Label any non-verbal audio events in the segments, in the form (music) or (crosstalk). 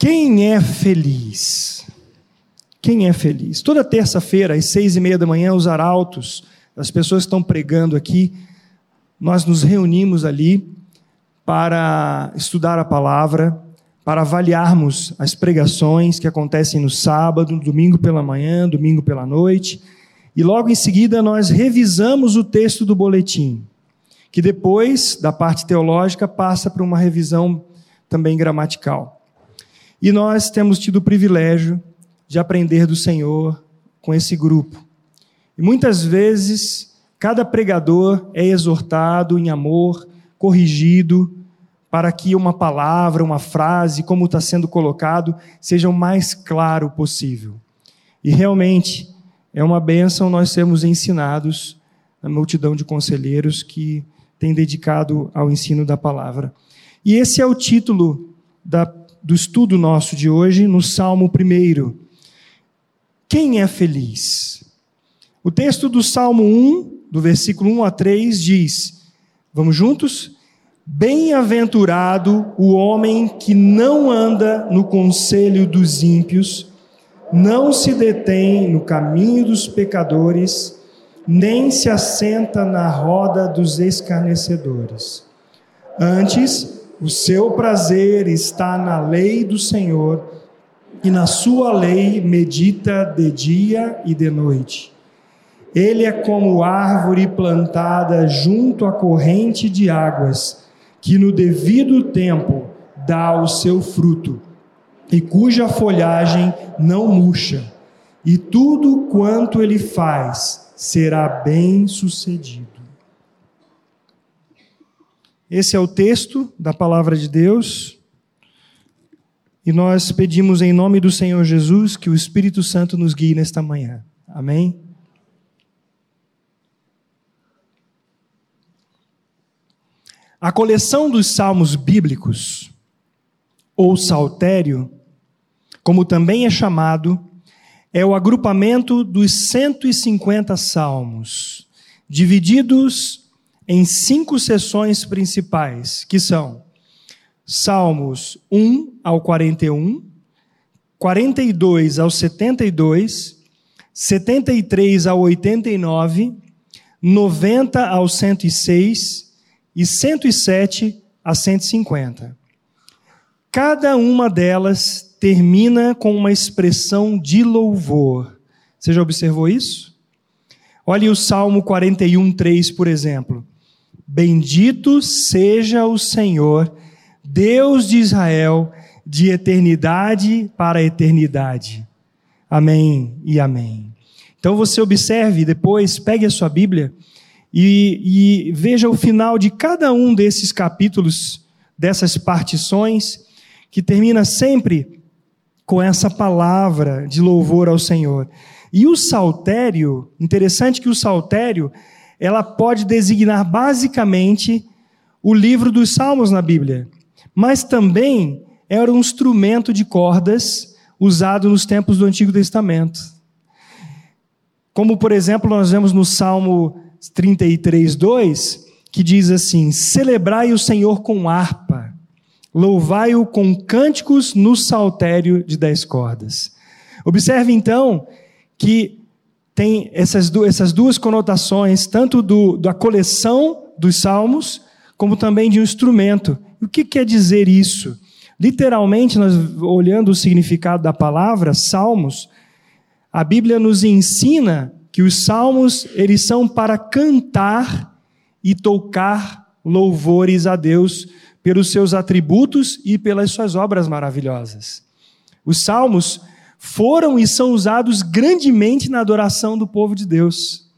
Quem é feliz? Quem é feliz? Toda terça-feira, às seis e meia da manhã, os arautos, as pessoas que estão pregando aqui, nós nos reunimos ali para estudar a palavra, para avaliarmos as pregações que acontecem no sábado, domingo pela manhã, domingo pela noite, e logo em seguida nós revisamos o texto do boletim, que depois, da parte teológica, passa para uma revisão também gramatical. E nós temos tido o privilégio de aprender do Senhor com esse grupo. E muitas vezes, cada pregador é exortado em amor, corrigido, para que uma palavra, uma frase, como está sendo colocado, seja o mais claro possível. E realmente é uma bênção nós sermos ensinados, a multidão de conselheiros que tem dedicado ao ensino da palavra. E esse é o título da do estudo nosso de hoje, no Salmo 1. Quem é feliz? O texto do Salmo 1, do versículo 1 a 3, diz: Vamos juntos? Bem-aventurado o homem que não anda no conselho dos ímpios, não se detém no caminho dos pecadores, nem se assenta na roda dos escarnecedores. Antes, o seu prazer está na lei do Senhor, e na sua lei medita de dia e de noite. Ele é como árvore plantada junto à corrente de águas, que no devido tempo dá o seu fruto, e cuja folhagem não murcha, e tudo quanto ele faz será bem sucedido. Esse é o texto da palavra de Deus. E nós pedimos em nome do Senhor Jesus que o Espírito Santo nos guie nesta manhã. Amém? A coleção dos salmos bíblicos, ou saltério, como também é chamado, é o agrupamento dos 150 salmos, divididos em cinco sessões principais, que são Salmos 1 ao 41, 42 ao 72, 73 ao 89, 90 ao 106 e 107 a 150. Cada uma delas termina com uma expressão de louvor. Você já observou isso? Olhe o Salmo 41, 3, por exemplo. Bendito seja o Senhor, Deus de Israel, de eternidade para eternidade. Amém e amém. Então você observe depois, pegue a sua Bíblia e, e veja o final de cada um desses capítulos, dessas partições, que termina sempre com essa palavra de louvor ao Senhor. E o saltério, interessante que o saltério ela pode designar basicamente o livro dos Salmos na Bíblia, mas também era um instrumento de cordas usado nos tempos do Antigo Testamento. Como, por exemplo, nós vemos no Salmo 33, 2, que diz assim: Celebrai o Senhor com harpa, louvai-o com cânticos no saltério de dez cordas. Observe então que tem essas, duas, essas duas conotações, tanto do, da coleção dos salmos, como também de um instrumento. O que quer dizer isso? Literalmente, nós olhando o significado da palavra salmos, a Bíblia nos ensina que os salmos eles são para cantar e tocar louvores a Deus pelos seus atributos e pelas suas obras maravilhosas. Os salmos foram e são usados grandemente na adoração do povo de Deus.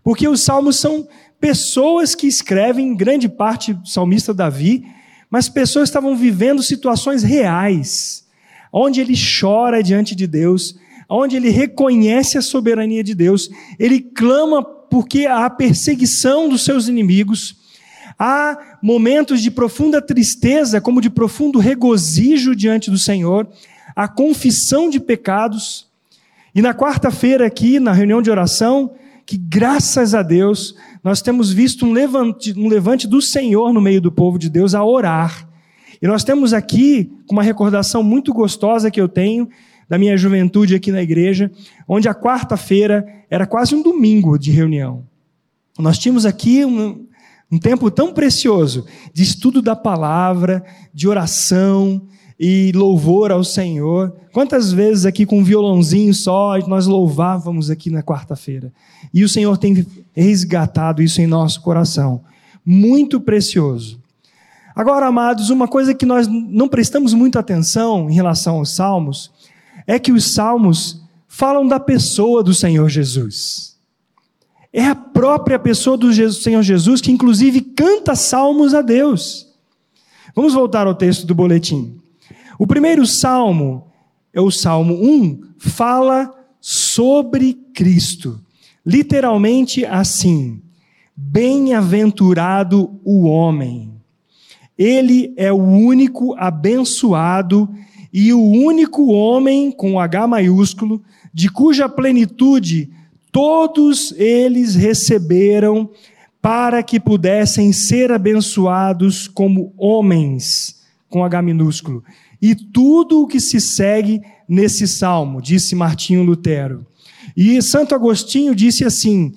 Porque os salmos são pessoas que escrevem, grande parte do salmista Davi, mas pessoas estavam vivendo situações reais, onde ele chora diante de Deus, onde ele reconhece a soberania de Deus, ele clama porque há perseguição dos seus inimigos, há momentos de profunda tristeza, como de profundo regozijo diante do Senhor, a confissão de pecados. E na quarta-feira, aqui, na reunião de oração, que graças a Deus, nós temos visto um levante, um levante do Senhor no meio do povo de Deus a orar. E nós temos aqui uma recordação muito gostosa que eu tenho da minha juventude aqui na igreja, onde a quarta-feira era quase um domingo de reunião. Nós tínhamos aqui um, um tempo tão precioso de estudo da palavra, de oração e louvor ao Senhor. Quantas vezes aqui com um violãozinho só nós louvávamos aqui na quarta-feira? E o Senhor tem resgatado isso em nosso coração. Muito precioso. Agora, amados, uma coisa que nós não prestamos muita atenção em relação aos salmos é que os salmos falam da pessoa do Senhor Jesus. É a própria pessoa do Senhor Jesus que, inclusive, canta salmos a Deus. Vamos voltar ao texto do boletim. O primeiro salmo, é o Salmo 1, fala sobre Cristo. Literalmente assim: Bem-aventurado o homem. Ele é o único abençoado e o único homem, com H maiúsculo, de cuja plenitude todos eles receberam para que pudessem ser abençoados como homens, com H minúsculo. E tudo o que se segue nesse salmo, disse Martinho Lutero. E Santo Agostinho disse assim: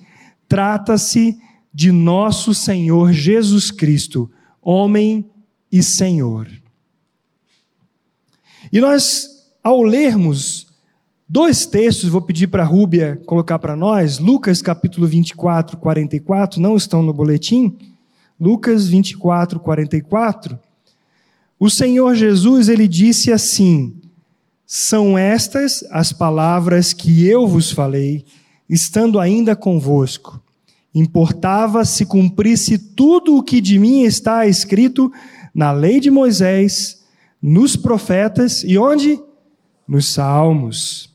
trata-se de nosso Senhor Jesus Cristo, homem e Senhor. E nós, ao lermos dois textos, vou pedir para a Rúbia colocar para nós, Lucas capítulo 24, 44, não estão no boletim, Lucas 24, 44, o Senhor Jesus, ele disse assim, são estas as palavras que eu vos falei, estando ainda convosco. Importava se cumprisse tudo o que de mim está escrito na lei de Moisés, nos profetas e onde? Nos salmos.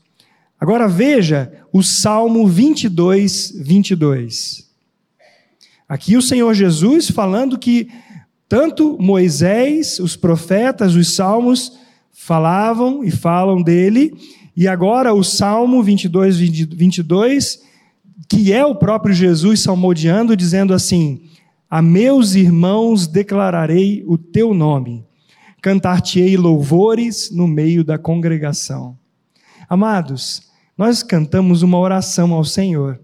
Agora veja o Salmo 22, 22. Aqui o Senhor Jesus falando que tanto Moisés, os profetas, os salmos falavam e falam dele, e agora o Salmo 22, 22, que é o próprio Jesus salmodiando, dizendo assim: A meus irmãos declararei o teu nome cantar-te-ei louvores no meio da congregação. Amados, nós cantamos uma oração ao Senhor.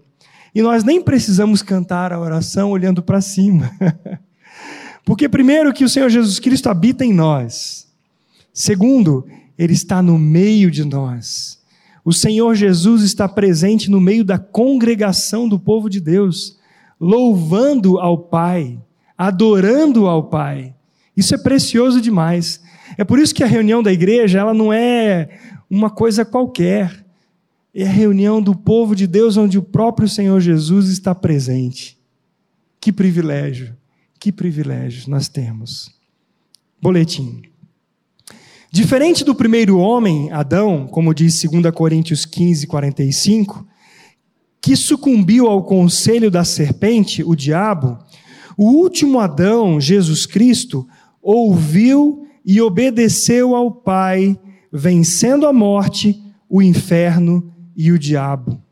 E nós nem precisamos cantar a oração olhando para cima. (laughs) Porque, primeiro, que o Senhor Jesus Cristo habita em nós. Segundo, Ele está no meio de nós. O Senhor Jesus está presente no meio da congregação do povo de Deus, louvando ao Pai, adorando ao Pai. Isso é precioso demais. É por isso que a reunião da igreja, ela não é uma coisa qualquer. É a reunião do povo de Deus onde o próprio Senhor Jesus está presente. Que privilégio, que privilégio nós temos. Boletim. Diferente do primeiro homem, Adão, como diz 2 Coríntios 15, 45, que sucumbiu ao conselho da serpente, o diabo, o último Adão, Jesus Cristo, ouviu e obedeceu ao Pai, vencendo a morte, o inferno e o diabo.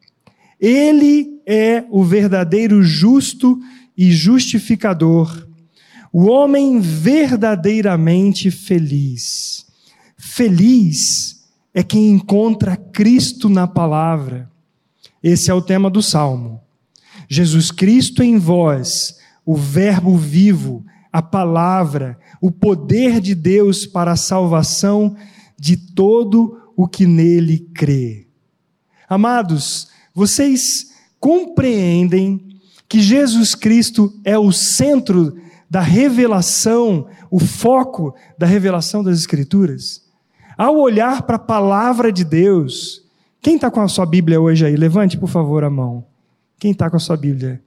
Ele é o verdadeiro justo e justificador, o homem verdadeiramente feliz. Feliz é quem encontra Cristo na palavra. Esse é o tema do salmo. Jesus Cristo em vós, o Verbo vivo, a palavra, o poder de Deus para a salvação de todo o que nele crê. Amados, vocês compreendem que Jesus Cristo é o centro da revelação, o foco da revelação das Escrituras? Ao olhar para a palavra de Deus, quem está com a sua Bíblia hoje aí? Levante, por favor, a mão. Quem está com a sua Bíblia?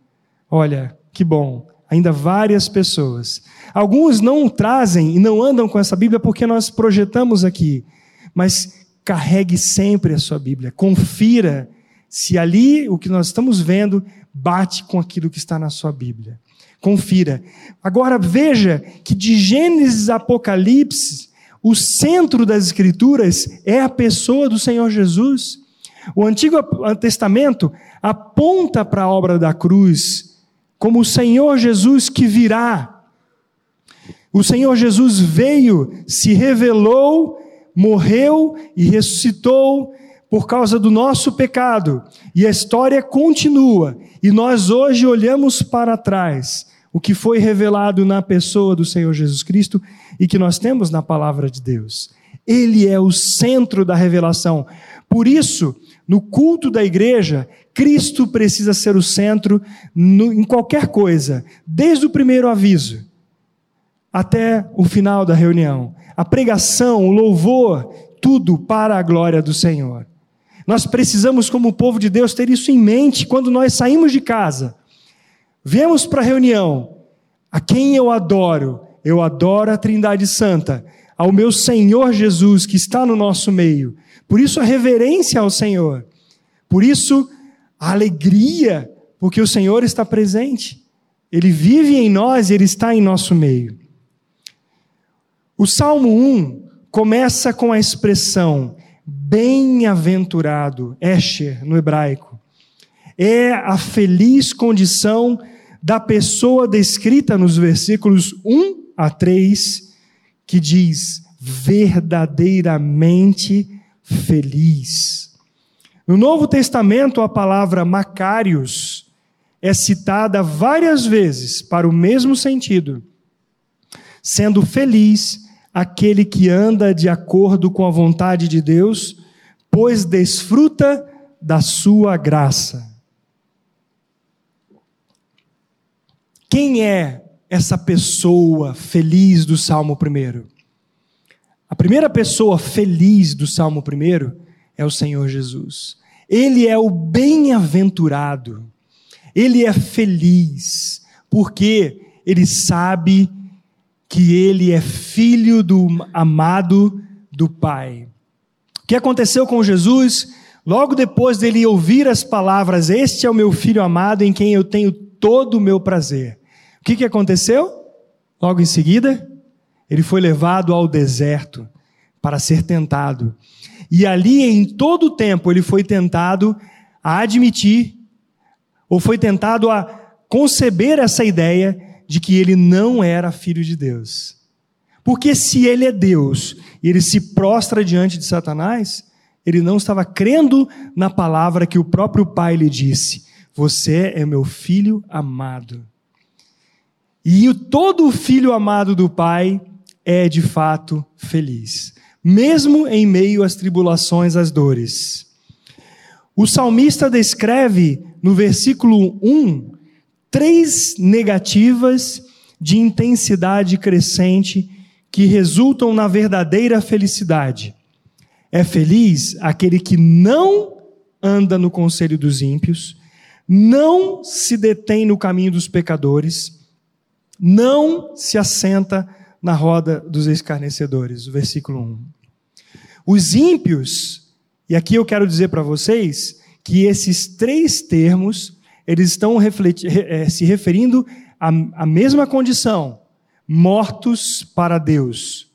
Olha, que bom ainda várias pessoas. Alguns não trazem e não andam com essa Bíblia porque nós projetamos aqui, mas carregue sempre a sua Bíblia, confira se ali o que nós estamos vendo bate com aquilo que está na sua Bíblia. Confira. Agora veja que de Gênesis a Apocalipse, o centro das Escrituras é a pessoa do Senhor Jesus. O Antigo Testamento aponta para a obra da cruz como o Senhor Jesus que virá. O Senhor Jesus veio, se revelou, morreu e ressuscitou por causa do nosso pecado. E a história continua. E nós hoje olhamos para trás o que foi revelado na pessoa do Senhor Jesus Cristo e que nós temos na palavra de Deus. Ele é o centro da revelação. Por isso, no culto da igreja, Cristo precisa ser o centro no, em qualquer coisa, desde o primeiro aviso até o final da reunião. A pregação, o louvor, tudo para a glória do Senhor. Nós precisamos, como povo de Deus, ter isso em mente quando nós saímos de casa. Viemos para a reunião. A quem eu adoro? Eu adoro a Trindade Santa, ao meu Senhor Jesus que está no nosso meio. Por isso a reverência ao Senhor. Por isso a alegria, porque o Senhor está presente. Ele vive em nós e ele está em nosso meio. O Salmo 1 começa com a expressão bem-aventurado, Esher no hebraico. É a feliz condição da pessoa descrita nos versículos 1 a 3, que diz verdadeiramente feliz. No Novo Testamento, a palavra Macários é citada várias vezes para o mesmo sentido, sendo feliz aquele que anda de acordo com a vontade de Deus, pois desfruta da sua graça. Quem é essa pessoa feliz do Salmo 1? A primeira pessoa feliz do Salmo 1 é o Senhor Jesus. Ele é o bem-aventurado. Ele é feliz, porque ele sabe que ele é filho do amado do Pai. O que aconteceu com Jesus? Logo depois dele ouvir as palavras: Este é o meu filho amado em quem eu tenho todo o meu prazer. O que, que aconteceu? Logo em seguida, ele foi levado ao deserto para ser tentado. E ali, em todo o tempo, ele foi tentado a admitir, ou foi tentado a conceber essa ideia de que ele não era filho de Deus. Porque se ele é Deus e ele se prostra diante de Satanás, ele não estava crendo na palavra que o próprio pai lhe disse: Você é meu filho amado. E todo filho amado do pai é de fato feliz, mesmo em meio às tribulações, às dores. O salmista descreve no versículo 1 três negativas de intensidade crescente que resultam na verdadeira felicidade. É feliz aquele que não anda no conselho dos ímpios, não se detém no caminho dos pecadores, não se assenta na roda dos escarnecedores. O versículo 1. Os ímpios, e aqui eu quero dizer para vocês que esses três termos eles estão é, se referindo à, à mesma condição: mortos para Deus.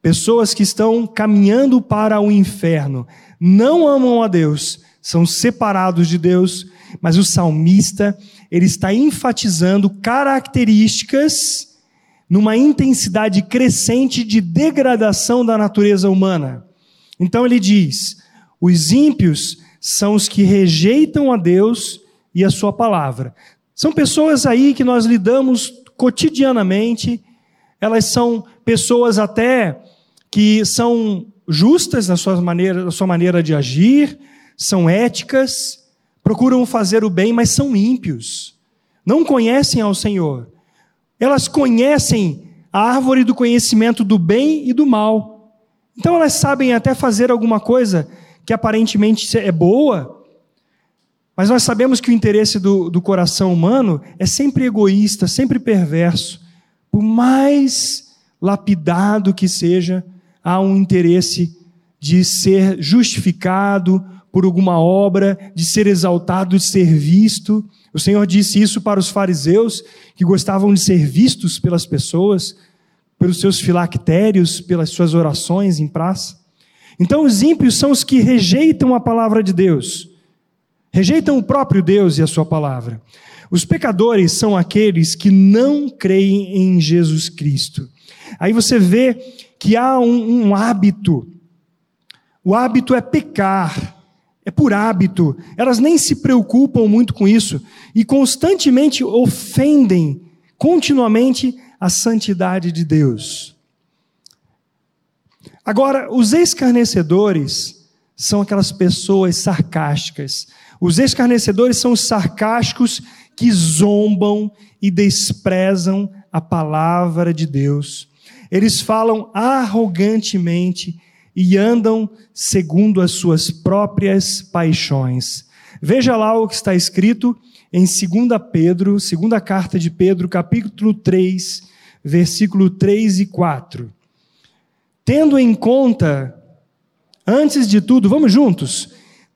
Pessoas que estão caminhando para o inferno, não amam a Deus, são separados de Deus, mas o salmista, ele está enfatizando características numa intensidade crescente de degradação da natureza humana. Então ele diz: os ímpios são os que rejeitam a Deus e a sua palavra. São pessoas aí que nós lidamos cotidianamente, elas são pessoas até que são justas na sua maneira, na sua maneira de agir, são éticas, procuram fazer o bem, mas são ímpios. Não conhecem ao Senhor. Elas conhecem a árvore do conhecimento do bem e do mal. Então elas sabem até fazer alguma coisa que aparentemente é boa, mas nós sabemos que o interesse do, do coração humano é sempre egoísta, sempre perverso. Por mais lapidado que seja, há um interesse de ser justificado por alguma obra, de ser exaltado, de ser visto. O Senhor disse isso para os fariseus, que gostavam de ser vistos pelas pessoas, pelos seus filactérios, pelas suas orações em praça. Então, os ímpios são os que rejeitam a palavra de Deus Rejeitam o próprio Deus e a sua palavra. Os pecadores são aqueles que não creem em Jesus Cristo. Aí você vê que há um, um hábito. O hábito é pecar, é por hábito. Elas nem se preocupam muito com isso e constantemente ofendem continuamente a santidade de Deus. Agora, os escarnecedores são aquelas pessoas sarcásticas. Os escarnecedores são os sarcásticos que zombam e desprezam a palavra de Deus. Eles falam arrogantemente e andam segundo as suas próprias paixões. Veja lá o que está escrito em 2 Pedro, segunda carta de Pedro, capítulo 3, versículo 3 e 4. Tendo em conta, antes de tudo, vamos juntos,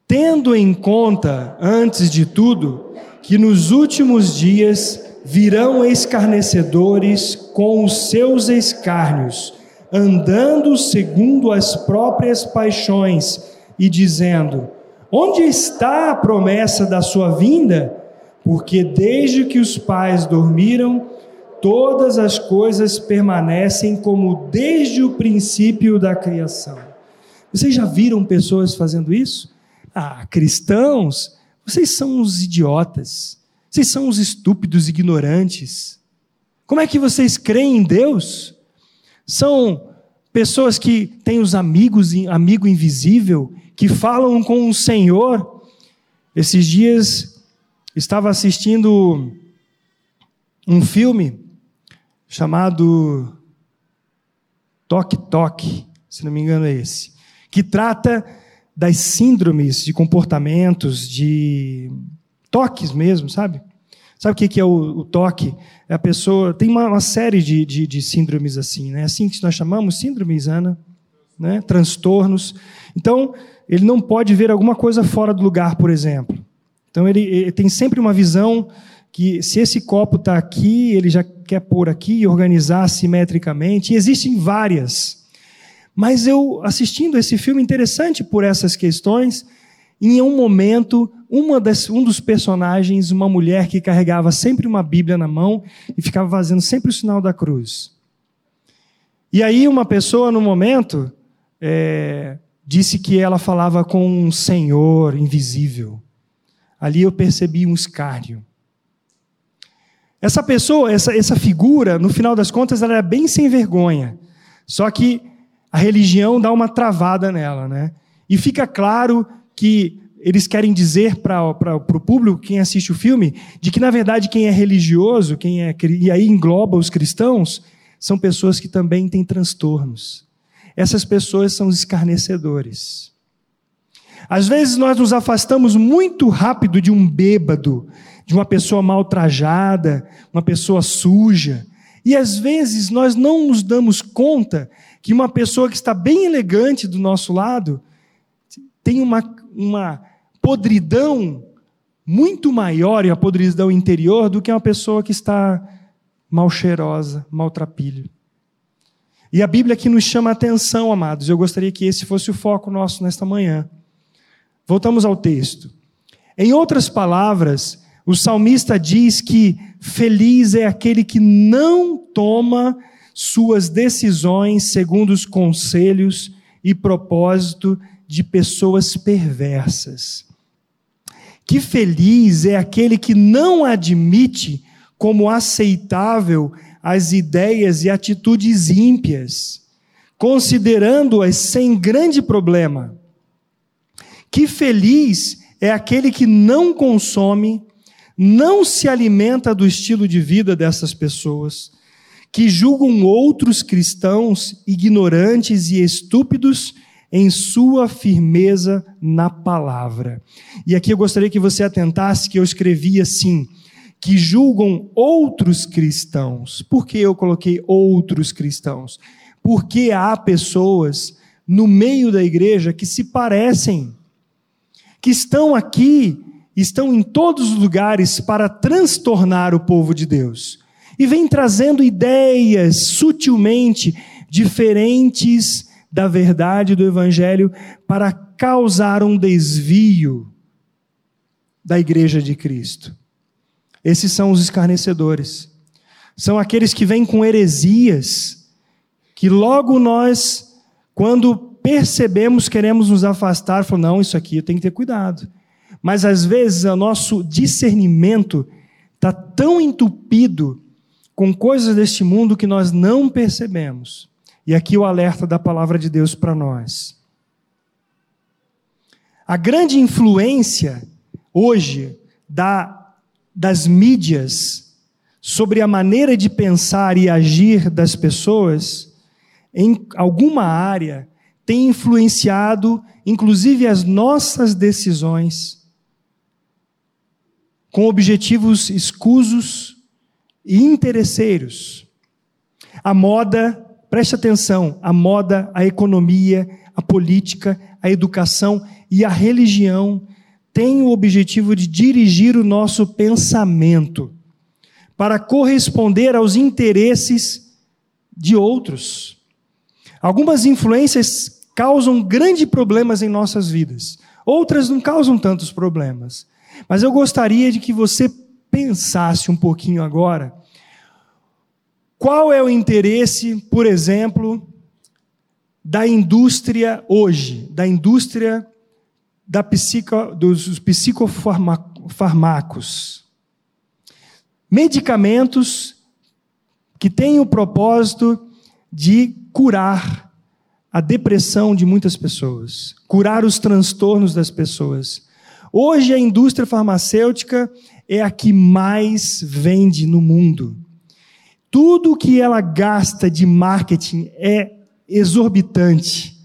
tendo em conta, antes de tudo, que nos últimos dias virão escarnecedores com os seus escárnios, andando segundo as próprias paixões e dizendo: Onde está a promessa da sua vinda? Porque desde que os pais dormiram, todas as coisas permanecem como desde o princípio da criação. Vocês já viram pessoas fazendo isso? Ah, cristãos, vocês são os idiotas. Vocês são os estúpidos ignorantes. Como é que vocês creem em Deus? São pessoas que têm os amigos, amigo invisível, que falam com o Senhor. Esses dias estava assistindo um filme chamado Toque Toque, se não me engano é esse, que trata das síndromes de comportamentos, de toques mesmo, sabe? Sabe o que é o, o toque? É a pessoa. Tem uma, uma série de, de, de, síndromes assim, né? É assim que nós chamamos, síndromes, Ana, né? transtornos. Então, ele não pode ver alguma coisa fora do lugar, por exemplo. Então ele, ele tem sempre uma visão que se esse copo está aqui, ele já quer pôr aqui e organizar simetricamente. E existem várias. Mas eu, assistindo esse filme interessante por essas questões, em um momento, das, um dos personagens, uma mulher que carregava sempre uma Bíblia na mão e ficava fazendo sempre o sinal da cruz. E aí, uma pessoa, no momento, é, disse que ela falava com um Senhor invisível. Ali eu percebi um escárnio. Essa pessoa, essa, essa figura, no final das contas, ela era bem sem vergonha. Só que a religião dá uma travada nela, né? E fica claro que eles querem dizer para o público, quem assiste o filme, de que, na verdade, quem é religioso, quem é, e aí engloba os cristãos, são pessoas que também têm transtornos. Essas pessoas são os escarnecedores. Às vezes nós nos afastamos muito rápido de um bêbado, de uma pessoa mal trajada, uma pessoa suja. E às vezes nós não nos damos conta que uma pessoa que está bem elegante do nosso lado tem uma, uma podridão muito maior e a podridão interior do que uma pessoa que está mal cheirosa, maltrapilho. E a Bíblia aqui nos chama a atenção, amados. Eu gostaria que esse fosse o foco nosso nesta manhã. Voltamos ao texto. Em outras palavras, o salmista diz que feliz é aquele que não toma suas decisões segundo os conselhos e propósito de pessoas perversas. Que feliz é aquele que não admite como aceitável as ideias e atitudes ímpias, considerando-as sem grande problema que feliz é aquele que não consome, não se alimenta do estilo de vida dessas pessoas, que julgam outros cristãos ignorantes e estúpidos em sua firmeza na palavra. E aqui eu gostaria que você atentasse que eu escrevi assim: que julgam outros cristãos. Por que eu coloquei outros cristãos? Porque há pessoas no meio da igreja que se parecem que estão aqui, estão em todos os lugares para transtornar o povo de Deus. E vem trazendo ideias sutilmente diferentes da verdade do Evangelho para causar um desvio da igreja de Cristo. Esses são os escarnecedores. São aqueles que vêm com heresias, que logo nós, quando percebemos, queremos nos afastar, falamos, não, isso aqui eu tenho que ter cuidado. Mas às vezes o nosso discernimento está tão entupido com coisas deste mundo que nós não percebemos. E aqui o alerta da palavra de Deus para nós. A grande influência hoje da, das mídias sobre a maneira de pensar e agir das pessoas, em alguma área, tem influenciado, inclusive, as nossas decisões, com objetivos escusos e interesseiros. A moda, preste atenção, a moda, a economia, a política, a educação e a religião têm o objetivo de dirigir o nosso pensamento para corresponder aos interesses de outros. Algumas influências causam grandes problemas em nossas vidas, outras não causam tantos problemas. Mas eu gostaria de que você pensasse um pouquinho agora. Qual é o interesse, por exemplo, da indústria hoje, da indústria da psico, dos psicofarmacos? Medicamentos que têm o propósito de curar a depressão de muitas pessoas, curar os transtornos das pessoas. Hoje a indústria farmacêutica é a que mais vende no mundo. Tudo que ela gasta de marketing é exorbitante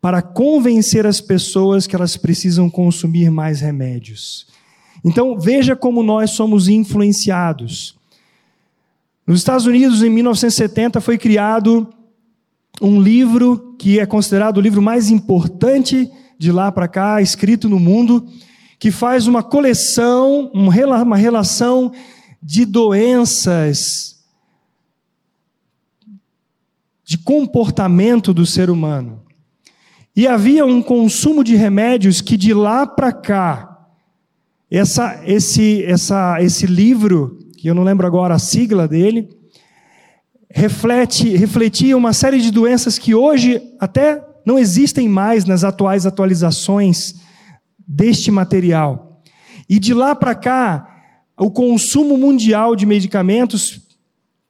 para convencer as pessoas que elas precisam consumir mais remédios. Então, veja como nós somos influenciados. Nos Estados Unidos, em 1970, foi criado um livro que é considerado o livro mais importante de lá para cá, escrito no mundo, que faz uma coleção, uma relação de doenças, de comportamento do ser humano. E havia um consumo de remédios que de lá para cá, essa, esse, essa, esse livro, que eu não lembro agora a sigla dele, reflete, refletia uma série de doenças que hoje até não existem mais nas atuais atualizações deste material. E de lá para cá, o consumo mundial de medicamentos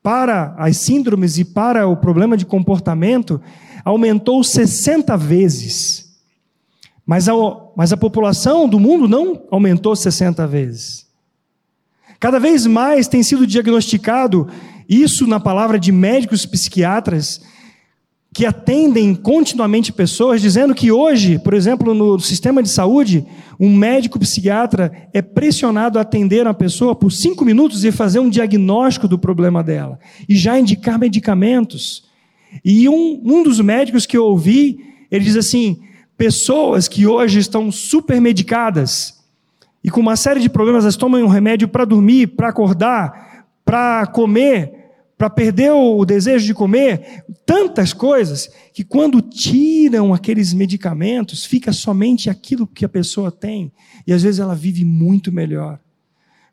para as síndromes e para o problema de comportamento aumentou 60 vezes. Mas a, mas a população do mundo não aumentou 60 vezes. Cada vez mais tem sido diagnosticado isso na palavra de médicos psiquiatras que atendem continuamente pessoas, dizendo que hoje, por exemplo, no sistema de saúde, um médico psiquiatra é pressionado a atender uma pessoa por cinco minutos e fazer um diagnóstico do problema dela, e já indicar medicamentos. E um, um dos médicos que eu ouvi, ele diz assim: pessoas que hoje estão super medicadas e com uma série de problemas, elas tomam um remédio para dormir, para acordar, para comer, para perder o desejo de comer, tantas coisas, que quando tiram aqueles medicamentos, fica somente aquilo que a pessoa tem, e às vezes ela vive muito melhor.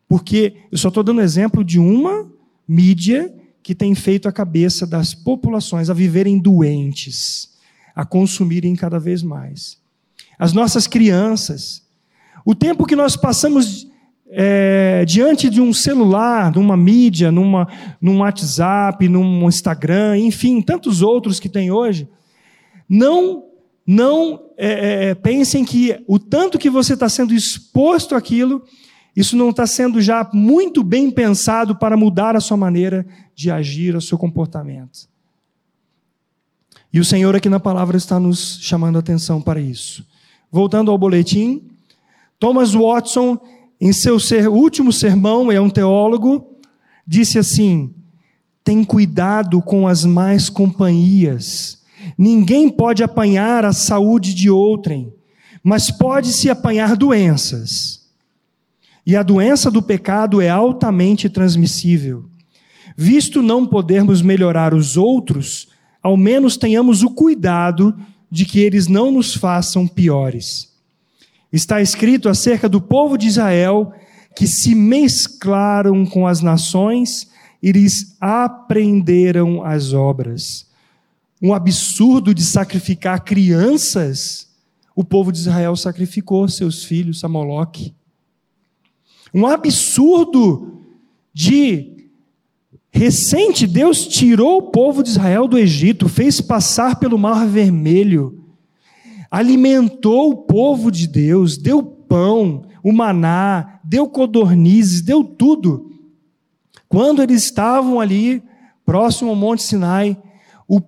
Porque eu só estou dando exemplo de uma mídia que tem feito a cabeça das populações a viverem doentes, a consumirem cada vez mais. As nossas crianças, o tempo que nós passamos é, diante de um celular, numa mídia, numa, num WhatsApp, num Instagram, enfim, tantos outros que tem hoje, não não é, é, é, pensem que o tanto que você está sendo exposto àquilo, isso não está sendo já muito bem pensado para mudar a sua maneira de agir, o seu comportamento. E o Senhor aqui na palavra está nos chamando a atenção para isso. Voltando ao boletim, Thomas Watson em seu ser, último sermão, é um teólogo, disse assim: tem cuidado com as más companhias. Ninguém pode apanhar a saúde de outrem, mas pode se apanhar doenças. E a doença do pecado é altamente transmissível. Visto não podermos melhorar os outros, ao menos tenhamos o cuidado de que eles não nos façam piores está escrito acerca do povo de Israel que se mesclaram com as nações, eles aprenderam as obras. Um absurdo de sacrificar crianças, o povo de Israel sacrificou seus filhos a Moloque. Um absurdo de recente, Deus tirou o povo de Israel do Egito, fez passar pelo Mar Vermelho, alimentou o povo de Deus, deu pão, o maná, deu codornizes, deu tudo. Quando eles estavam ali, próximo ao Monte Sinai, o,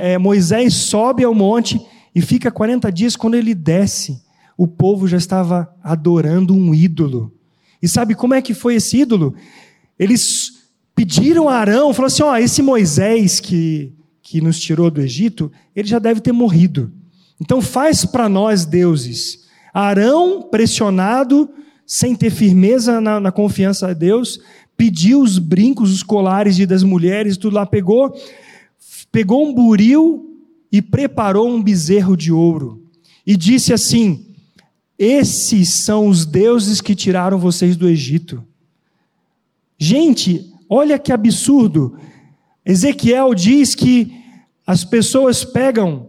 é, Moisés sobe ao monte e fica 40 dias. Quando ele desce, o povo já estava adorando um ídolo. E sabe como é que foi esse ídolo? Eles pediram a Arão, falaram assim: ó, esse Moisés que, que nos tirou do Egito, ele já deve ter morrido. Então faz para nós deuses. Arão, pressionado, sem ter firmeza na, na confiança a Deus, pediu os brincos, os colares das mulheres, tudo lá, pegou, pegou um buril e preparou um bezerro de ouro. E disse assim: Esses são os deuses que tiraram vocês do Egito. Gente, olha que absurdo. Ezequiel diz que as pessoas pegam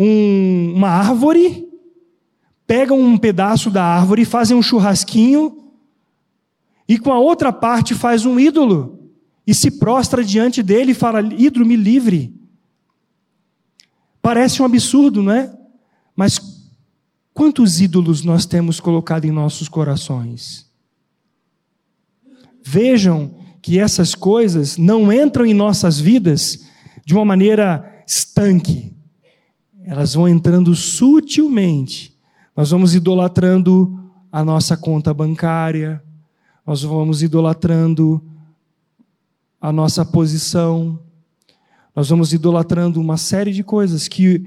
um, uma árvore pegam um pedaço da árvore, fazem um churrasquinho e com a outra parte faz um ídolo e se prostra diante dele e fala: ídolo, me livre. Parece um absurdo, não é? Mas quantos ídolos nós temos colocado em nossos corações? Vejam que essas coisas não entram em nossas vidas de uma maneira estanque. Elas vão entrando sutilmente nós vamos idolatrando a nossa conta bancária, nós vamos idolatrando a nossa posição, nós vamos idolatrando uma série de coisas que,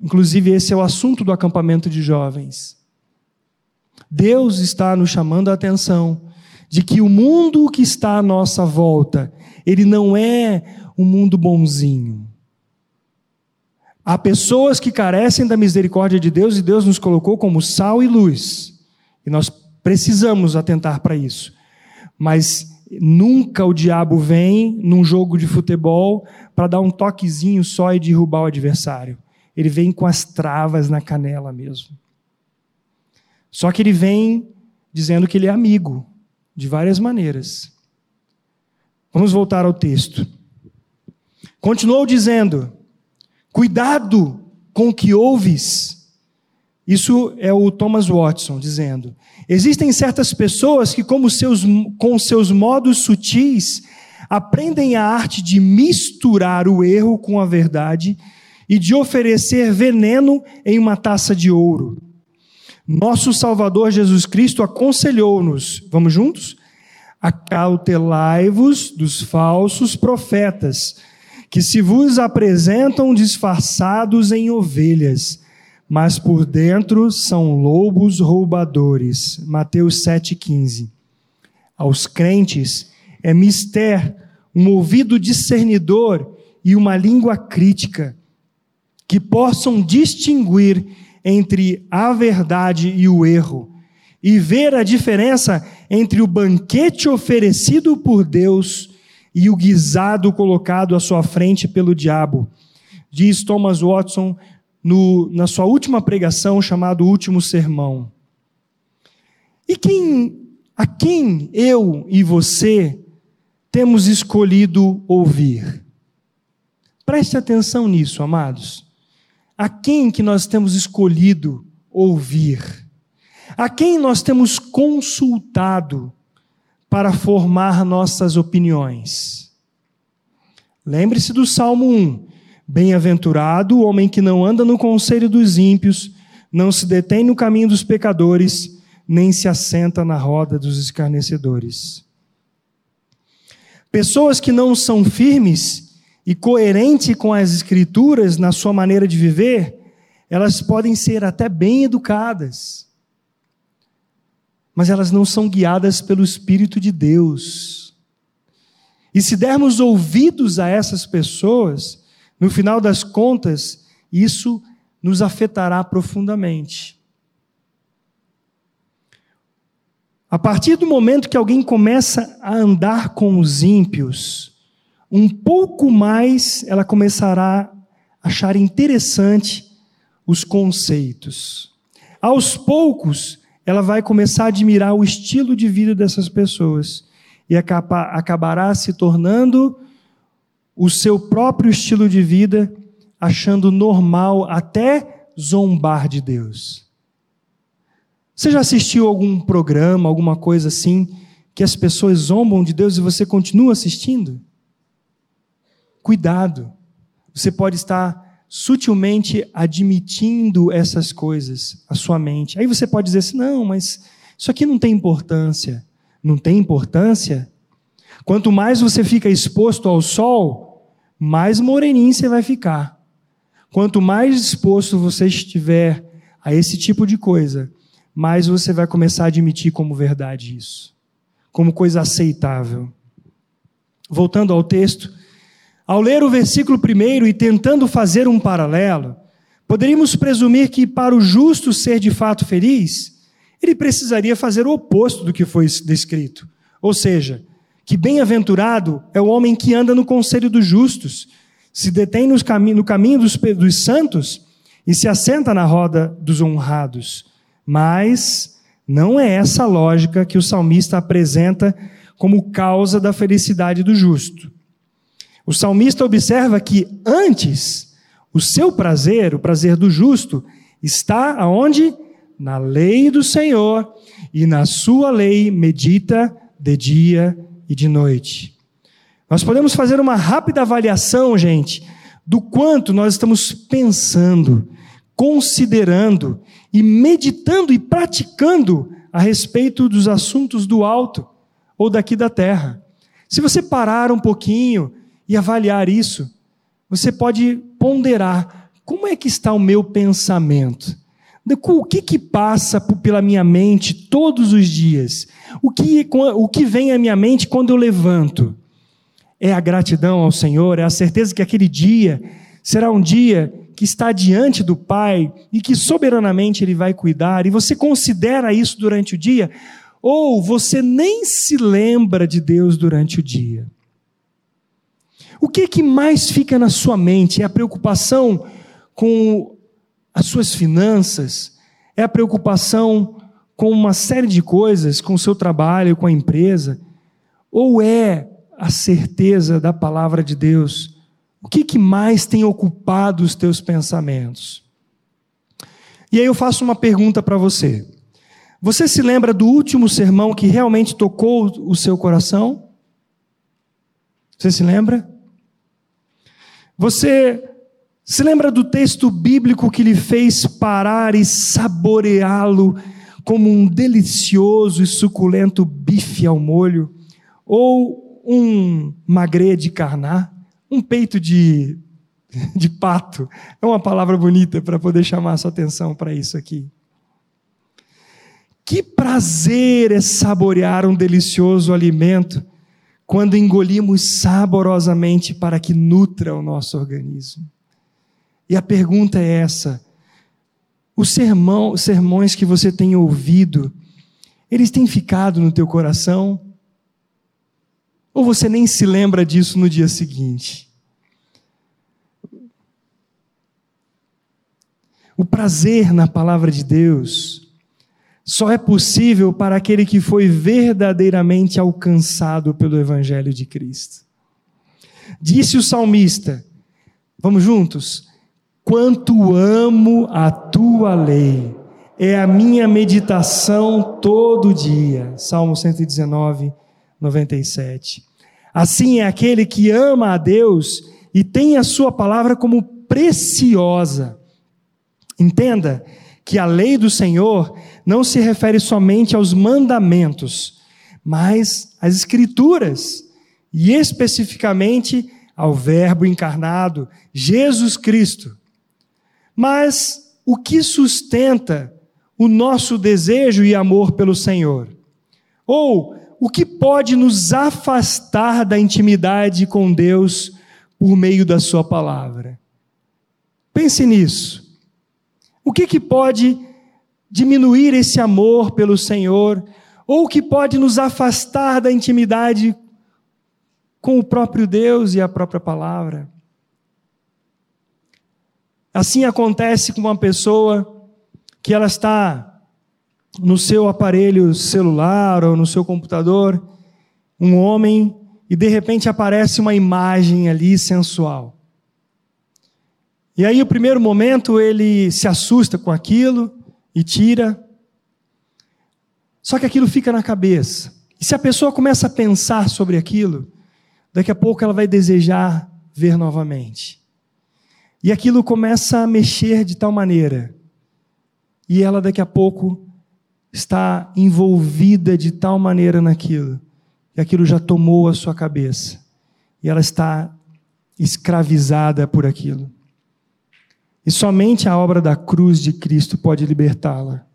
inclusive, esse é o assunto do acampamento de jovens. Deus está nos chamando a atenção de que o mundo que está à nossa volta, ele não é um mundo bonzinho. Há pessoas que carecem da misericórdia de Deus e Deus nos colocou como sal e luz. E nós precisamos atentar para isso. Mas nunca o diabo vem num jogo de futebol para dar um toquezinho só e derrubar o adversário. Ele vem com as travas na canela mesmo. Só que ele vem dizendo que ele é amigo, de várias maneiras. Vamos voltar ao texto. Continuou dizendo: Cuidado com o que ouves. Isso é o Thomas Watson dizendo. Existem certas pessoas que, como seus, com seus modos sutis, aprendem a arte de misturar o erro com a verdade e de oferecer veneno em uma taça de ouro. Nosso Salvador Jesus Cristo aconselhou-nos, vamos juntos? Acautelai-vos dos falsos profetas que se vos apresentam disfarçados em ovelhas, mas por dentro são lobos roubadores. Mateus 7,15. Aos crentes é mister um ouvido discernidor e uma língua crítica, que possam distinguir entre a verdade e o erro, e ver a diferença entre o banquete oferecido por Deus e o guisado colocado à sua frente pelo diabo. Diz Thomas Watson no, na sua última pregação, chamado Último Sermão. E quem, a quem eu e você temos escolhido ouvir? Preste atenção nisso, amados. A quem que nós temos escolhido ouvir? A quem nós temos consultado para formar nossas opiniões. Lembre-se do Salmo 1. Bem-aventurado o homem que não anda no conselho dos ímpios, não se detém no caminho dos pecadores, nem se assenta na roda dos escarnecedores. Pessoas que não são firmes e coerentes com as Escrituras na sua maneira de viver, elas podem ser até bem educadas, mas elas não são guiadas pelo Espírito de Deus. E se dermos ouvidos a essas pessoas, no final das contas, isso nos afetará profundamente. A partir do momento que alguém começa a andar com os ímpios, um pouco mais ela começará a achar interessante os conceitos. Aos poucos, ela vai começar a admirar o estilo de vida dessas pessoas e acabará se tornando o seu próprio estilo de vida, achando normal até zombar de Deus. Você já assistiu algum programa, alguma coisa assim, que as pessoas zombam de Deus e você continua assistindo? Cuidado, você pode estar sutilmente admitindo essas coisas à sua mente. Aí você pode dizer assim: não, mas isso aqui não tem importância. Não tem importância? Quanto mais você fica exposto ao sol, mais moreninho você vai ficar. Quanto mais exposto você estiver a esse tipo de coisa, mais você vai começar a admitir como verdade isso, como coisa aceitável. Voltando ao texto, ao ler o versículo primeiro e tentando fazer um paralelo, poderíamos presumir que para o justo ser de fato feliz, ele precisaria fazer o oposto do que foi descrito. Ou seja, que bem-aventurado é o homem que anda no conselho dos justos, se detém no caminho dos, dos santos e se assenta na roda dos honrados. Mas não é essa lógica que o salmista apresenta como causa da felicidade do justo. O salmista observa que antes o seu prazer, o prazer do justo, está aonde? Na lei do Senhor, e na sua lei medita de dia e de noite. Nós podemos fazer uma rápida avaliação, gente, do quanto nós estamos pensando, considerando e meditando e praticando a respeito dos assuntos do alto ou daqui da terra. Se você parar um pouquinho e avaliar isso, você pode ponderar como é que está o meu pensamento. O que que passa pela minha mente todos os dias? O que, o que vem à minha mente quando eu levanto? É a gratidão ao Senhor, é a certeza que aquele dia será um dia que está diante do Pai e que soberanamente Ele vai cuidar, e você considera isso durante o dia, ou você nem se lembra de Deus durante o dia. O que, que mais fica na sua mente? É a preocupação com as suas finanças? É a preocupação com uma série de coisas, com o seu trabalho, com a empresa? Ou é a certeza da palavra de Deus? O que, que mais tem ocupado os teus pensamentos? E aí eu faço uma pergunta para você. Você se lembra do último sermão que realmente tocou o seu coração? Você se lembra? Você se lembra do texto bíblico que lhe fez parar e saboreá-lo como um delicioso e suculento bife ao molho? Ou um magre de carná? Um peito de, (laughs) de pato é uma palavra bonita para poder chamar a sua atenção para isso aqui. Que prazer é saborear um delicioso alimento quando engolimos saborosamente para que nutra o nosso organismo. E a pergunta é essa: os sermão, sermões que você tem ouvido, eles têm ficado no teu coração? Ou você nem se lembra disso no dia seguinte? O prazer na palavra de Deus só é possível para aquele que foi verdadeiramente alcançado pelo Evangelho de Cristo. Disse o salmista, vamos juntos? Quanto amo a tua lei, é a minha meditação todo dia. Salmo 119, 97. Assim é aquele que ama a Deus e tem a sua palavra como preciosa. Entenda que a lei do Senhor não se refere somente aos mandamentos, mas às Escrituras, e especificamente ao Verbo encarnado, Jesus Cristo. Mas o que sustenta o nosso desejo e amor pelo Senhor? Ou o que pode nos afastar da intimidade com Deus por meio da Sua palavra? Pense nisso. O que, que pode diminuir esse amor pelo Senhor? ou que pode nos afastar da intimidade com o próprio Deus e a própria palavra. Assim acontece com uma pessoa que ela está no seu aparelho celular ou no seu computador, um homem, e de repente aparece uma imagem ali sensual. E aí, o primeiro momento, ele se assusta com aquilo e tira. Só que aquilo fica na cabeça. E se a pessoa começa a pensar sobre aquilo, daqui a pouco ela vai desejar ver novamente. E aquilo começa a mexer de tal maneira. E ela daqui a pouco está envolvida de tal maneira naquilo. E aquilo já tomou a sua cabeça. E ela está escravizada por aquilo. E somente a obra da cruz de Cristo pode libertá-la.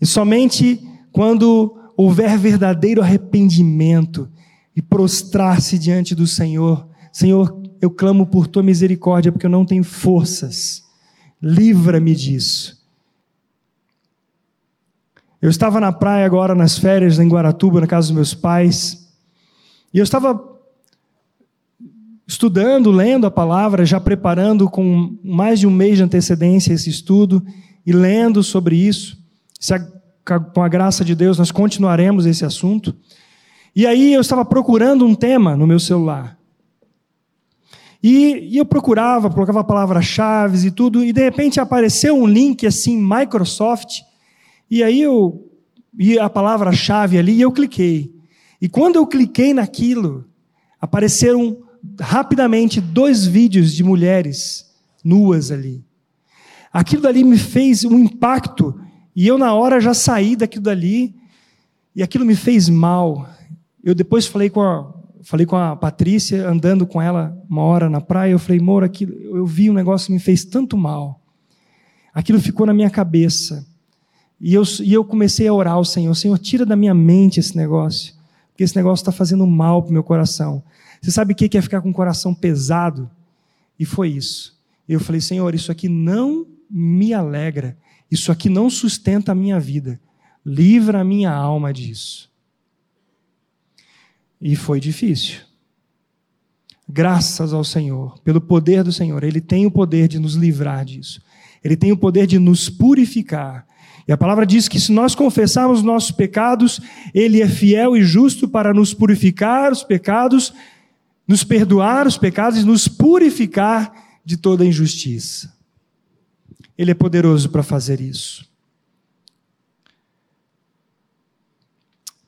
E somente quando houver verdadeiro arrependimento e prostrar-se diante do Senhor, Senhor, eu clamo por tua misericórdia porque eu não tenho forças. Livra-me disso. Eu estava na praia agora nas férias em Guaratuba, na casa dos meus pais, e eu estava estudando, lendo a palavra, já preparando com mais de um mês de antecedência esse estudo e lendo sobre isso. A, com a graça de Deus nós continuaremos esse assunto. E aí eu estava procurando um tema no meu celular. E, e eu procurava, colocava palavras-chave e tudo, e de repente apareceu um link assim, Microsoft, e aí eu e a palavra-chave ali e eu cliquei. E quando eu cliquei naquilo, apareceram rapidamente dois vídeos de mulheres nuas ali. Aquilo dali me fez um impacto e eu na hora já saí daquilo dali e aquilo me fez mal. Eu depois falei com a, falei com a Patrícia, andando com ela uma hora na praia, eu falei, Moura, eu vi um negócio que me fez tanto mal. Aquilo ficou na minha cabeça. E eu, e eu comecei a orar ao Senhor, Senhor, tira da minha mente esse negócio, porque esse negócio está fazendo mal para o meu coração. Você sabe o que é ficar com o coração pesado? E foi isso. Eu falei, Senhor, isso aqui não me alegra, isso aqui não sustenta a minha vida. Livra a minha alma disso. E foi difícil. Graças ao Senhor, pelo poder do Senhor, Ele tem o poder de nos livrar disso. Ele tem o poder de nos purificar. E a palavra diz que se nós confessarmos nossos pecados, Ele é fiel e justo para nos purificar os pecados nos perdoar os pecados e nos purificar de toda injustiça. Ele é poderoso para fazer isso.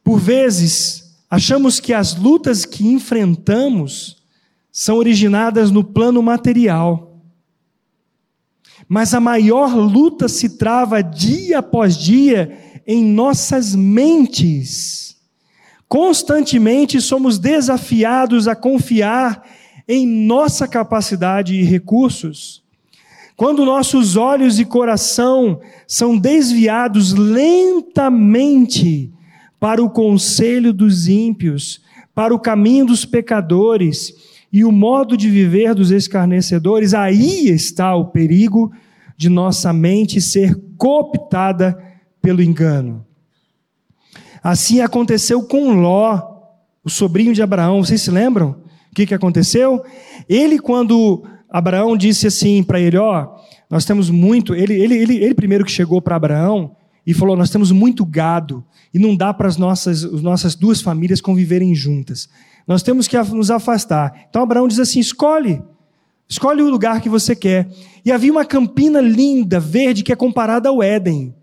Por vezes, achamos que as lutas que enfrentamos são originadas no plano material. Mas a maior luta se trava dia após dia em nossas mentes. Constantemente somos desafiados a confiar em nossa capacidade e recursos. Quando nossos olhos e coração são desviados lentamente para o conselho dos ímpios, para o caminho dos pecadores e o modo de viver dos escarnecedores, aí está o perigo de nossa mente ser cooptada pelo engano. Assim aconteceu com Ló, o sobrinho de Abraão. Vocês se lembram? O que, que aconteceu? Ele, quando Abraão disse assim para ele: Ó, nós temos muito. Ele, ele, ele, ele primeiro que chegou para Abraão e falou: Nós temos muito gado e não dá para as nossas, as nossas duas famílias conviverem juntas. Nós temos que nos afastar. Então Abraão diz assim: Escolhe. Escolhe o lugar que você quer. E havia uma campina linda, verde, que é comparada ao Éden.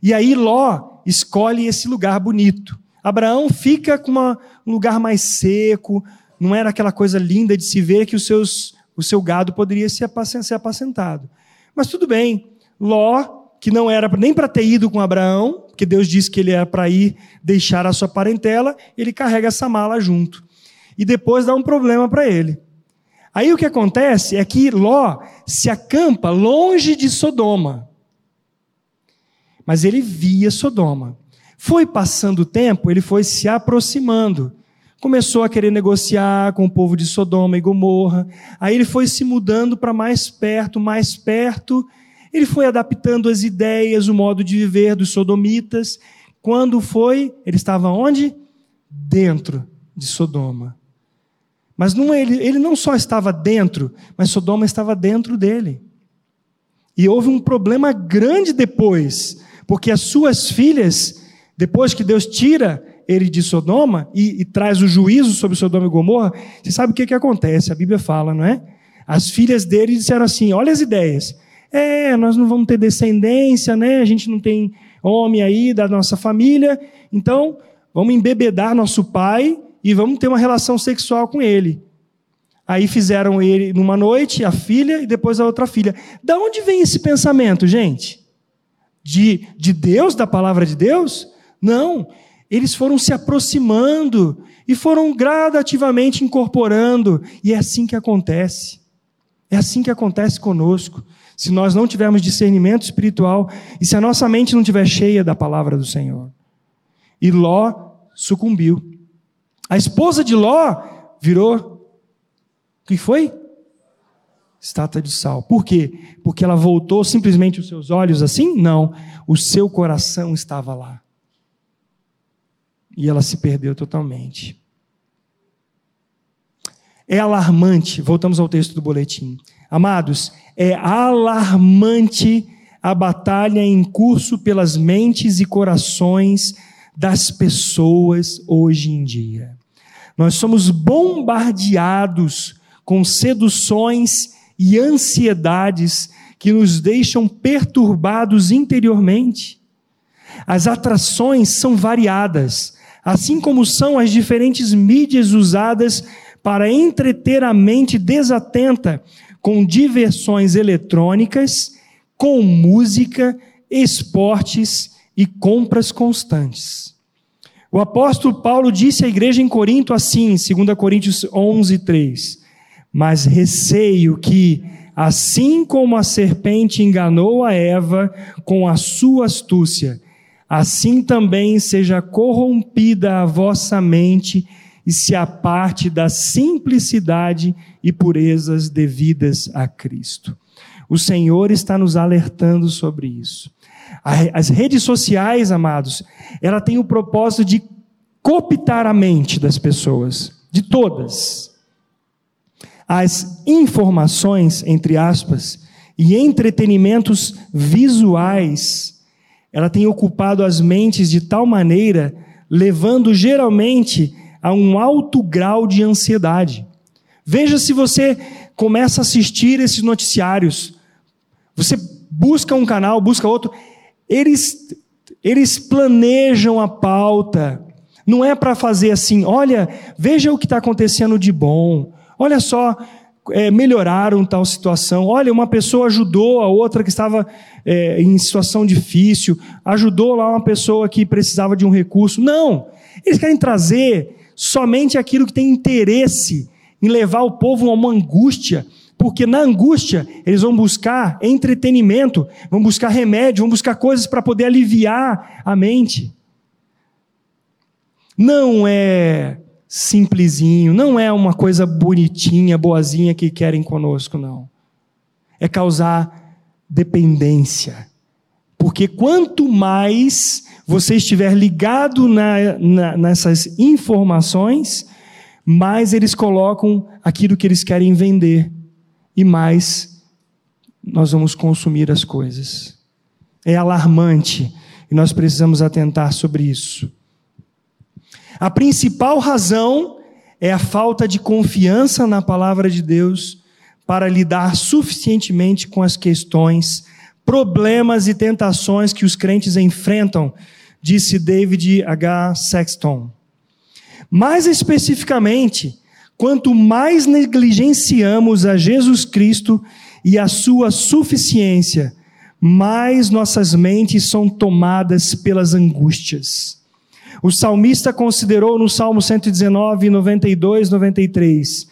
E aí Ló escolhe esse lugar bonito. Abraão fica com uma, um lugar mais seco, não era aquela coisa linda de se ver que os seus, o seu gado poderia ser apacentado. Mas tudo bem, Ló, que não era nem para ter ido com Abraão, porque Deus disse que ele era para ir deixar a sua parentela, ele carrega essa mala junto. E depois dá um problema para ele. Aí o que acontece é que Ló se acampa longe de Sodoma mas ele via Sodoma. Foi passando o tempo, ele foi se aproximando. Começou a querer negociar com o povo de Sodoma e Gomorra. Aí ele foi se mudando para mais perto, mais perto. Ele foi adaptando as ideias, o modo de viver dos sodomitas. Quando foi, ele estava onde? Dentro de Sodoma. Mas não, ele, ele não só estava dentro, mas Sodoma estava dentro dele. E houve um problema grande depois, porque as suas filhas, depois que Deus tira ele de Sodoma e, e traz o juízo sobre Sodoma e Gomorra, você sabe o que, que acontece? A Bíblia fala, não é? As filhas dele disseram assim: olha as ideias. É, nós não vamos ter descendência, né? A gente não tem homem aí da nossa família, então vamos embebedar nosso pai e vamos ter uma relação sexual com ele. Aí fizeram ele numa noite, a filha e depois a outra filha. Da onde vem esse pensamento, gente? De, de Deus, da palavra de Deus? Não. Eles foram se aproximando e foram gradativamente incorporando. E é assim que acontece. É assim que acontece conosco. Se nós não tivermos discernimento espiritual e se a nossa mente não estiver cheia da palavra do Senhor. E Ló sucumbiu. A esposa de Ló virou. O que foi? Estátua de sal. Por quê? Porque ela voltou simplesmente os seus olhos assim? Não. O seu coração estava lá. E ela se perdeu totalmente. É alarmante, voltamos ao texto do boletim. Amados, é alarmante a batalha em curso pelas mentes e corações das pessoas hoje em dia. Nós somos bombardeados com seduções e ansiedades que nos deixam perturbados interiormente. As atrações são variadas, assim como são as diferentes mídias usadas para entreter a mente desatenta com diversões eletrônicas, com música, esportes e compras constantes. O apóstolo Paulo disse à igreja em Corinto assim, 2 Coríntios 11, 3: Mas receio que, assim como a serpente enganou a Eva com a sua astúcia, assim também seja corrompida a vossa mente e se aparte da simplicidade e purezas devidas a Cristo. O Senhor está nos alertando sobre isso. As redes sociais, amados, ela tem o propósito de cooptar a mente das pessoas, de todas. As informações, entre aspas, e entretenimentos visuais, ela tem ocupado as mentes de tal maneira, levando geralmente a um alto grau de ansiedade. Veja se você começa a assistir esses noticiários. Você busca um canal, busca outro. Eles, eles planejam a pauta. Não é para fazer assim, olha, veja o que está acontecendo de bom. Olha só, é, melhoraram tal situação. Olha, uma pessoa ajudou a outra que estava é, em situação difícil, ajudou lá uma pessoa que precisava de um recurso. Não, eles querem trazer somente aquilo que tem interesse em levar o povo a uma angústia, porque na angústia eles vão buscar entretenimento, vão buscar remédio, vão buscar coisas para poder aliviar a mente. Não é simplesinho, não é uma coisa bonitinha, boazinha que querem conosco, não. É causar dependência. Porque quanto mais você estiver ligado na, na, nessas informações, mais eles colocam aquilo que eles querem vender e mais nós vamos consumir as coisas. É alarmante e nós precisamos atentar sobre isso. A principal razão é a falta de confiança na palavra de Deus para lidar suficientemente com as questões, problemas e tentações que os crentes enfrentam disse David H. Sexton. Mais especificamente, quanto mais negligenciamos a Jesus Cristo e a sua suficiência, mais nossas mentes são tomadas pelas angústias. O salmista considerou no Salmo 119, 92, 93: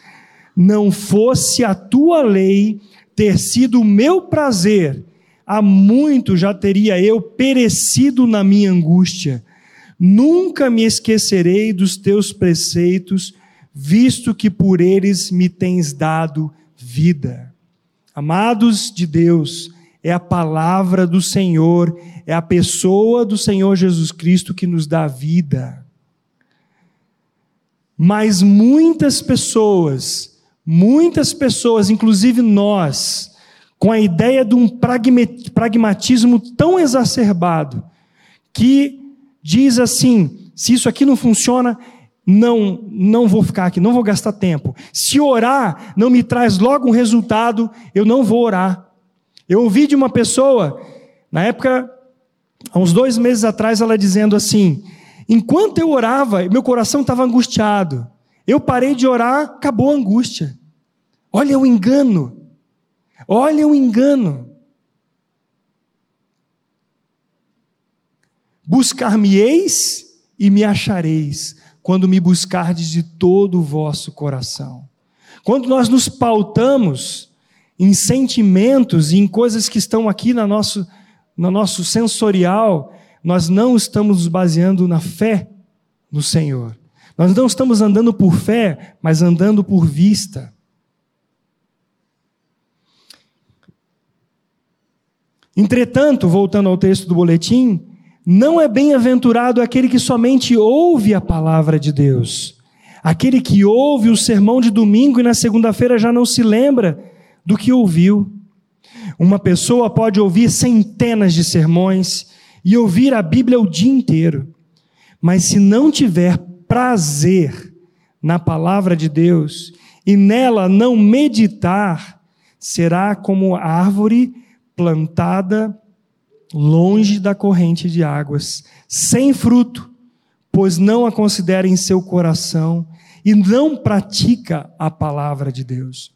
Não fosse a tua lei ter sido o meu prazer, há muito já teria eu perecido na minha angústia. Nunca me esquecerei dos teus preceitos, visto que por eles me tens dado vida. Amados de Deus, é a palavra do Senhor, é a pessoa do Senhor Jesus Cristo que nos dá vida. Mas muitas pessoas, muitas pessoas, inclusive nós, com a ideia de um pragmatismo tão exacerbado, que diz assim: se isso aqui não funciona, não, não vou ficar aqui, não vou gastar tempo. Se orar não me traz logo um resultado, eu não vou orar. Eu ouvi de uma pessoa, na época, há uns dois meses atrás, ela dizendo assim: enquanto eu orava, meu coração estava angustiado. Eu parei de orar, acabou a angústia. Olha o engano. Olha o engano. Buscar-me-eis e me achareis quando me buscardes de todo o vosso coração. Quando nós nos pautamos em sentimentos e em coisas que estão aqui na nosso, no nosso sensorial, nós não estamos nos baseando na fé no Senhor. Nós não estamos andando por fé, mas andando por vista. Entretanto, voltando ao texto do boletim, não é bem-aventurado aquele que somente ouve a palavra de Deus. Aquele que ouve o sermão de domingo e na segunda-feira já não se lembra do que ouviu. Uma pessoa pode ouvir centenas de sermões e ouvir a Bíblia o dia inteiro, mas se não tiver prazer na palavra de Deus e nela não meditar, será como árvore plantada longe da corrente de águas, sem fruto, pois não a considera em seu coração e não pratica a palavra de Deus.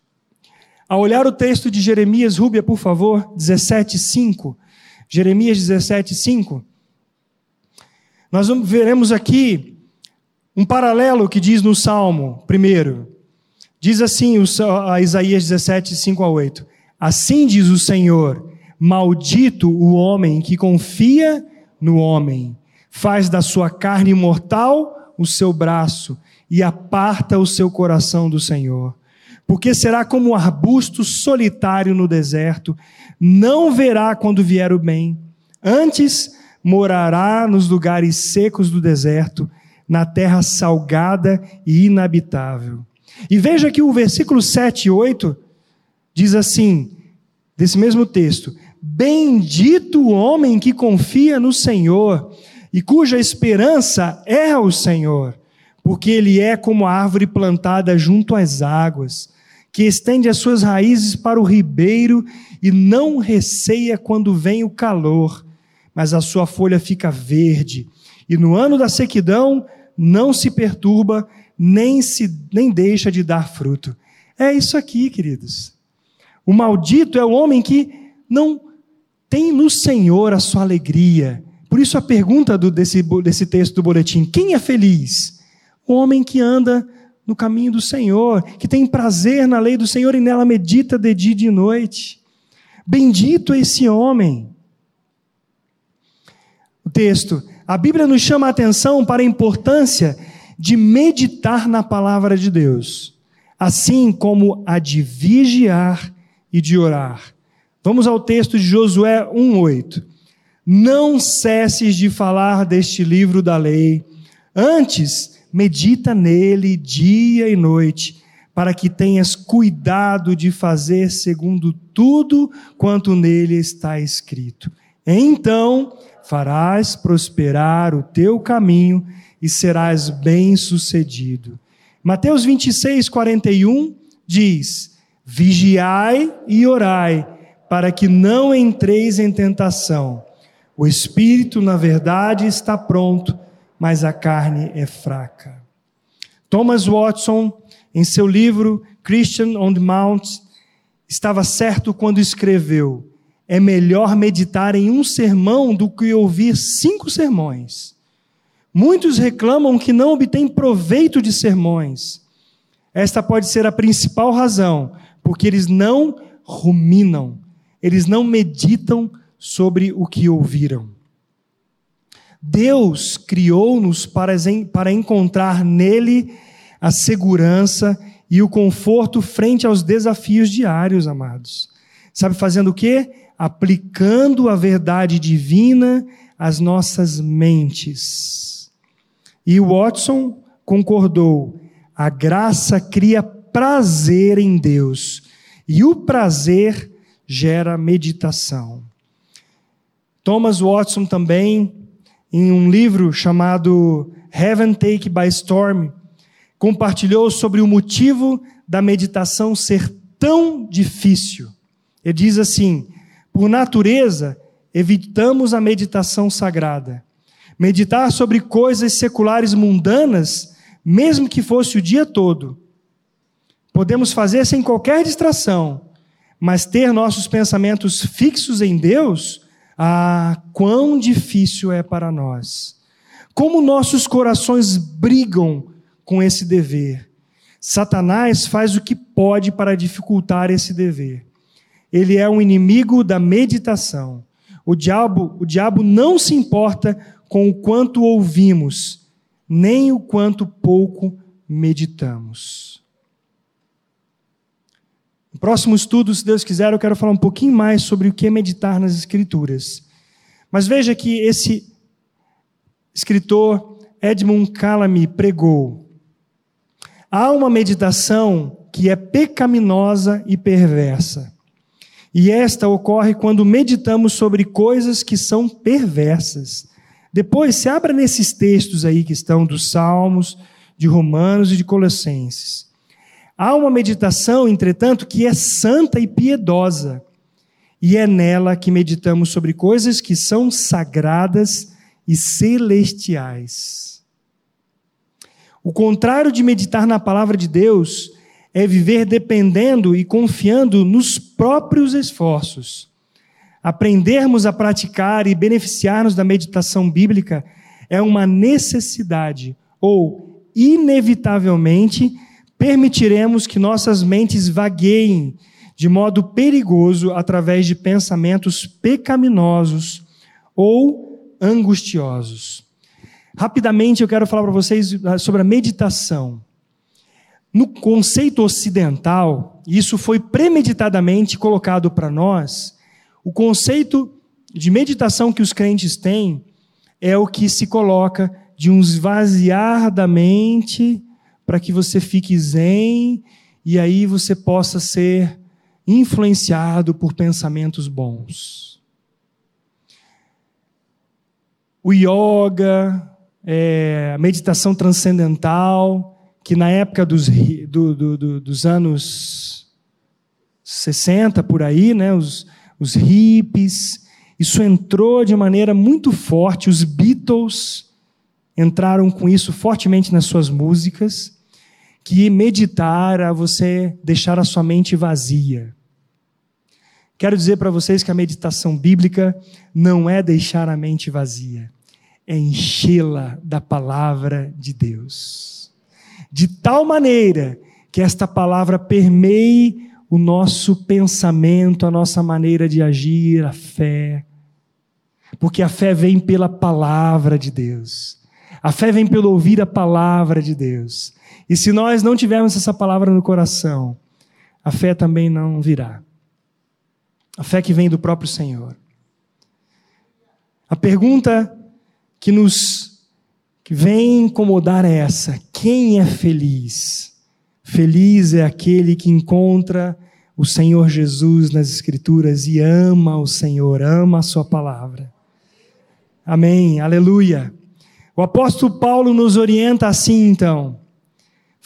Ao olhar o texto de Jeremias, Rúbia, por favor, 17:5. Jeremias 17:5. Nós veremos aqui um paralelo que diz no Salmo, primeiro. Diz assim, a Isaías 17, 5 a 8. Assim diz o Senhor: Maldito o homem que confia no homem, faz da sua carne mortal o seu braço e aparta o seu coração do Senhor. Porque será como um arbusto solitário no deserto, não verá quando vier o bem. Antes morará nos lugares secos do deserto, na terra salgada e inabitável. E veja que o versículo 7 e 8 diz assim, desse mesmo texto: Bendito o homem que confia no Senhor e cuja esperança é o Senhor, porque ele é como a árvore plantada junto às águas, que estende as suas raízes para o ribeiro e não receia quando vem o calor, mas a sua folha fica verde, e no ano da sequidão não se perturba, nem se nem deixa de dar fruto. É isso aqui, queridos. O maldito é o homem que não tem no Senhor a sua alegria. Por isso a pergunta do, desse, desse texto do boletim: quem é feliz? O homem que anda no caminho do Senhor, que tem prazer na lei do Senhor e nela medita de dia e de noite. Bendito é esse homem. O texto, a Bíblia nos chama a atenção para a importância de meditar na palavra de Deus, assim como a de vigiar e de orar. Vamos ao texto de Josué 1:8. Não cesses de falar deste livro da lei, antes medita nele dia e noite, para que tenhas cuidado de fazer segundo tudo quanto nele está escrito. Então farás prosperar o teu caminho e serás bem-sucedido. Mateus 26, 41 diz: Vigiai e orai para que não entreis em tentação. O espírito, na verdade, está pronto, mas a carne é fraca. Thomas Watson, em seu livro Christian on the Mount, estava certo quando escreveu: é melhor meditar em um sermão do que ouvir cinco sermões. Muitos reclamam que não obtêm proveito de sermões. Esta pode ser a principal razão, porque eles não ruminam, eles não meditam sobre o que ouviram. Deus criou-nos para, para encontrar nele a segurança e o conforto frente aos desafios diários, amados. Sabe fazendo o quê? aplicando a verdade divina às nossas mentes. E Watson concordou: a graça cria prazer em Deus, e o prazer gera meditação. Thomas Watson também, em um livro chamado Heaven Take by Storm, compartilhou sobre o motivo da meditação ser tão difícil. Ele diz assim: por natureza, evitamos a meditação sagrada. Meditar sobre coisas seculares mundanas, mesmo que fosse o dia todo, podemos fazer sem qualquer distração, mas ter nossos pensamentos fixos em Deus, ah, quão difícil é para nós. Como nossos corações brigam com esse dever. Satanás faz o que pode para dificultar esse dever. Ele é um inimigo da meditação. O diabo, o diabo não se importa com o quanto ouvimos, nem o quanto pouco meditamos. Próximo estudo, se Deus quiser, eu quero falar um pouquinho mais sobre o que é meditar nas Escrituras. Mas veja que esse escritor Edmund Calamy pregou Há uma meditação que é pecaminosa e perversa. E esta ocorre quando meditamos sobre coisas que são perversas. Depois, se abra nesses textos aí que estão dos Salmos, de Romanos e de Colossenses. Há uma meditação, entretanto, que é santa e piedosa. E é nela que meditamos sobre coisas que são sagradas e celestiais. O contrário de meditar na palavra de Deus é viver dependendo e confiando nos próprios esforços. Aprendermos a praticar e beneficiar-nos da meditação bíblica é uma necessidade, ou, inevitavelmente, permitiremos que nossas mentes vagueiem de modo perigoso através de pensamentos pecaminosos ou angustiosos. Rapidamente eu quero falar para vocês ah, sobre a meditação. No conceito ocidental, isso foi premeditadamente colocado para nós, o conceito de meditação que os crentes têm é o que se coloca de um esvaziar da mente para que você fique zen e aí você possa ser influenciado por pensamentos bons. O yoga, é, a meditação transcendental, que na época dos, do, do, do, dos anos 60, por aí, né, os, os hippies, isso entrou de maneira muito forte, os Beatles entraram com isso fortemente nas suas músicas, que meditar a você deixar a sua mente vazia. Quero dizer para vocês que a meditação bíblica não é deixar a mente vazia é enchê-la da palavra de Deus. De tal maneira que esta palavra permeie o nosso pensamento, a nossa maneira de agir, a fé. Porque a fé vem pela palavra de Deus. A fé vem pelo ouvir a palavra de Deus. E se nós não tivermos essa palavra no coração, a fé também não virá. A fé que vem do próprio Senhor. A pergunta que nos que vem incomodar é essa: quem é feliz? Feliz é aquele que encontra o Senhor Jesus nas Escrituras e ama o Senhor, ama a Sua palavra. Amém, aleluia. O apóstolo Paulo nos orienta assim então.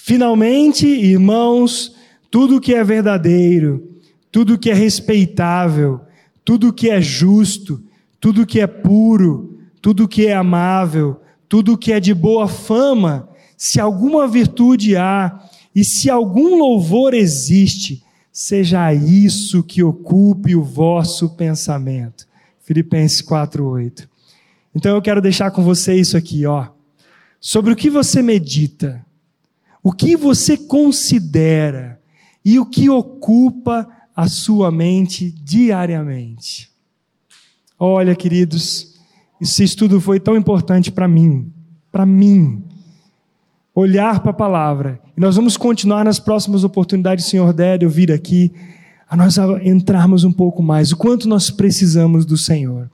Finalmente, irmãos, tudo que é verdadeiro, tudo que é respeitável, tudo que é justo, tudo que é puro, tudo que é amável, tudo que é de boa fama, se alguma virtude há e se algum louvor existe, seja isso que ocupe o vosso pensamento. Filipenses 4:8. Então eu quero deixar com você isso aqui, ó. Sobre o que você medita, o que você considera e o que ocupa a sua mente diariamente. Olha, queridos, esse estudo foi tão importante para mim, para mim. Olhar para a palavra. E nós vamos continuar nas próximas oportunidades, Senhor der, eu vir aqui, a nós entrarmos um pouco mais, o quanto nós precisamos do Senhor.